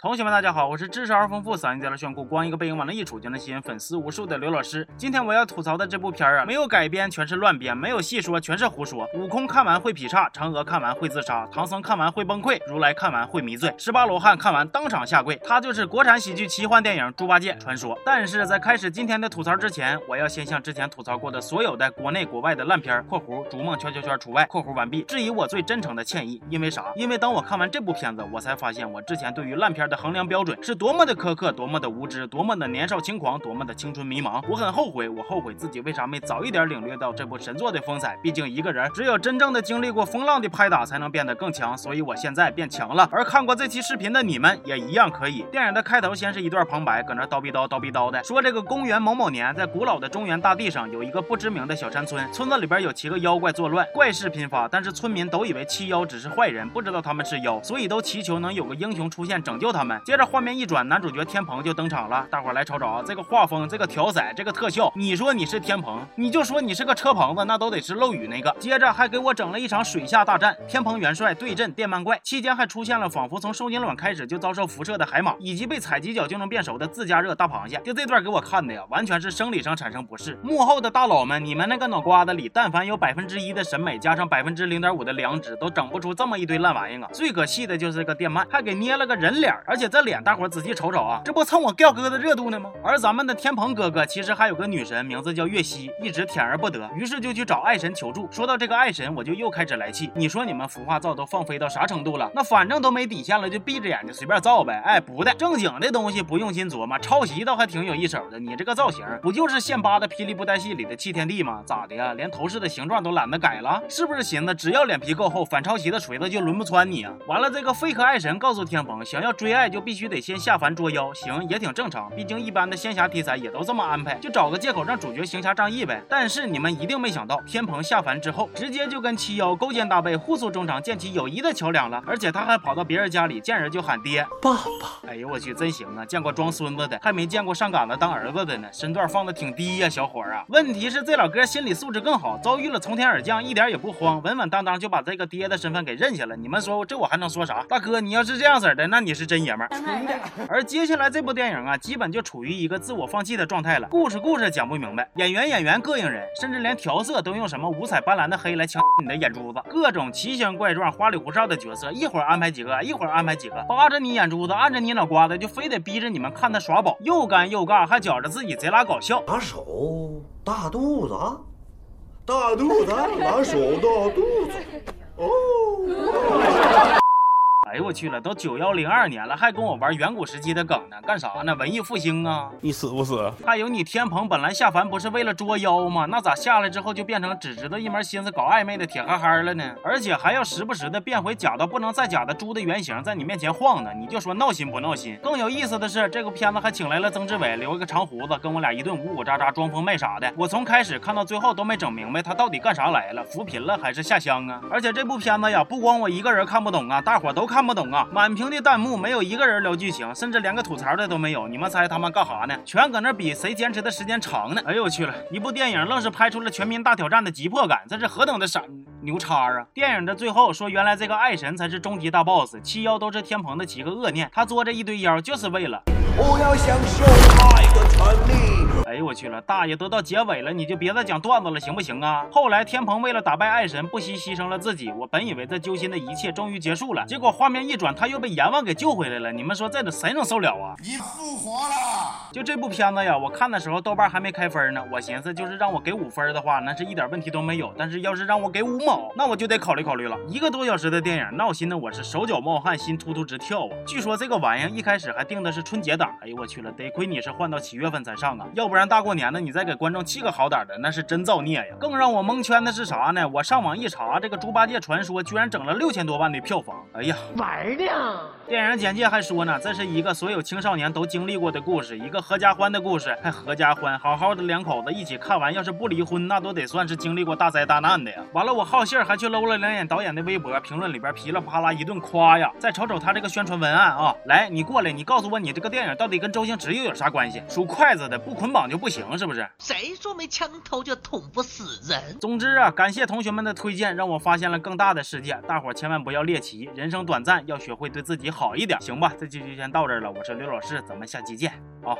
同学们，大家好，我是知识而丰富、嗓音贼拉炫酷、光一个背影往那一杵就能吸引粉丝无数的刘老师。今天我要吐槽的这部片儿啊，没有改编，全是乱编；没有细说，全是胡说。悟空看完会劈叉，嫦娥看完会自杀，唐僧看完会崩溃，如来看完会迷醉，十八罗汉看完当场下跪。他就是国产喜剧奇幻电影《猪八戒传说》。但是在开始今天的吐槽之前，我要先向之前吐槽过的所有的国内国外的烂片（括弧逐梦圈圈圈除外）（括弧完毕），致以我最真诚的歉意。因为啥？因为当我看完这部片子，我才发现我之前对于烂片的衡量标准是。多么的苛刻，多么的无知，多么的年少轻狂，多么的青春迷茫！我很后悔，我后悔自己为啥没早一点领略到这部神作的风采。毕竟一个人只有真正的经历过风浪的拍打，才能变得更强。所以我现在变强了。而看过这期视频的你们也一样可以。电影的开头先是一段旁白，搁那叨逼叨叨逼叨的，说这个公元某某年，在古老的中原大地上有一个不知名的小山村，村子里边有七个妖怪作乱，怪事频发。但是村民都以为七妖只是坏人，不知道他们是妖，所以都祈求能有个英雄出现拯救他们。接着画面一转，男主角天。蓬就登场了，大伙来瞅瞅啊！这个画风，这个调色，这个特效，你说你是天蓬，你就说你是个车棚子，那都得是漏雨那个。接着还给我整了一场水下大战，天蓬元帅对阵电鳗怪，期间还出现了仿佛从受精卵开始就遭受辐射的海马，以及被踩几脚就能变熟的自加热大螃蟹。就这段给我看的呀，完全是生理上产生不适。幕后的大佬们，你们那个脑瓜子里，但凡有百分之一的审美，加上百分之零点五的良知，都整不出这么一堆烂玩意啊！最可气的就是这个电鳗，还给捏了个人脸，而且这脸，大伙仔细瞅瞅啊，这。不蹭我吊哥的热度呢吗？而咱们的天蓬哥哥其实还有个女神，名字叫月溪，一直舔而不得，于是就去找爱神求助。说到这个爱神，我就又开始来气。你说你们孵化灶都放飞到啥程度了？那反正都没底线了，就闭着眼睛随便造呗。哎，不的，正经的东西不用心琢磨，抄袭倒还挺有一手的。你这个造型不就是现扒的霹雳布袋戏里的弃天帝吗？咋的呀？连头饰的形状都懒得改了？是不是寻思只要脸皮够厚，反抄袭的锤子就轮不穿你啊？完了，这个废壳爱神告诉天蓬，想要追爱就必须得先下凡捉妖。行，也挺正常，毕竟一般的仙侠题材也都这么安排，就找个借口让主角行侠仗义呗。但是你们一定没想到，天蓬下凡之后，直接就跟七妖勾肩搭背，互诉衷肠，建起友谊的桥梁了。而且他还跑到别人家里，见人就喊爹、爸爸。哎呦我去，真行啊！见过装孙子的，还没见过上杆子当儿子的呢。身段放的挺低呀，小伙儿啊。问题是这老哥心理素质更好，遭遇了从天而降，一点也不慌，稳稳当当就把这个爹的身份给认下了。你们说这我还能说啥？大哥，你要是这样式的，那你是真爷们儿。而接下来这部电影。啊，基本就处于一个自我放弃的状态了。故事故事讲不明白，演员演员膈应人，甚至连调色都用什么五彩斑斓的黑来抢你的眼珠子。各种奇形怪状、花里胡哨的角色，一会儿安排几个，一会儿安排几个，扒着你眼珠子，按着你脑瓜子，就非得逼着你们看他耍宝，又干又尬，还觉着自己贼拉搞笑。拿手大肚子，大肚子，拿手大肚子，哦。哎呦我去了，都九幺零二年了，还跟我玩远古时期的梗呢？干啥呢？文艺复兴啊？你死不死？还有你天蓬本来下凡不是为了捉妖吗？那咋下来之后就变成只知道一门心思搞暧昧的铁憨憨了呢？而且还要时不时的变回假到不能再假的猪的原型，在你面前晃呢？你就说闹心不闹心？更有意思的是，这个片子还请来了曾志伟，留个长胡子，跟我俩一顿呜呜喳喳装疯卖傻的。我从开始看到最后都没整明白他到底干啥来了，扶贫了还是下乡啊？而且这部片子呀，不光我一个人看不懂啊，大伙都看。看不懂啊！满屏的弹幕没有一个人聊剧情，甚至连个吐槽的都没有。你们猜他们干啥呢？全搁那比谁坚持的时间长呢？哎呦我去了！一部电影愣是拍出了全民大挑战的急迫感，这是何等的闪牛叉啊！电影的最后说，原来这个爱神才是终极大 boss，七妖都是天蓬的几个恶念，他作这一堆妖就是为了。我要享受爱的权利。哎呦我去了，大爷都到结尾了，你就别再讲段子了，行不行啊？后来天蓬为了打败爱神，不惜牺牲了自己。我本以为这揪心的一切终于结束了，结果画面一转，他又被阎王给救回来了。你们说这得谁能受了啊？你复活了！就这部片子呀，我看的时候豆瓣还没开分呢。我寻思就是让我给五分的话，那是一点问题都没有。但是要是让我给五毛，那我就得考虑考虑了。一个多小时的电影，闹心的我是手脚冒汗，心突突直跳啊！据说这个玩意儿一开始还定的是春节档。哎呦我去了，得亏你是换到七月份才上啊，要不然大过年的你再给观众气个好歹的，那是真造孽呀！更让我蒙圈的是啥呢？我上网一查，这个《猪八戒传说》居然整了六千多万的票房！哎呀，玩呢！电影简介还说呢，这是一个所有青少年都经历过的故事，一个合家欢的故事，还合家欢，好好的两口子一起看完，要是不离婚，那都得算是经历过大灾大难的呀！完了，我好信儿还去搂了两眼导演的微博，评论里边噼里啪啦一顿夸呀！再瞅瞅他这个宣传文案啊，来，你过来，你告诉我你这个电影。到底跟周星驰又有啥关系？数筷子的不捆绑就不行，是不是？谁说没枪头就捅不死人？总之啊，感谢同学们的推荐，让我发现了更大的世界。大伙千万不要猎奇，人生短暂，要学会对自己好一点，行吧？这期就先到这儿了，我是刘老师，咱们下期见啊。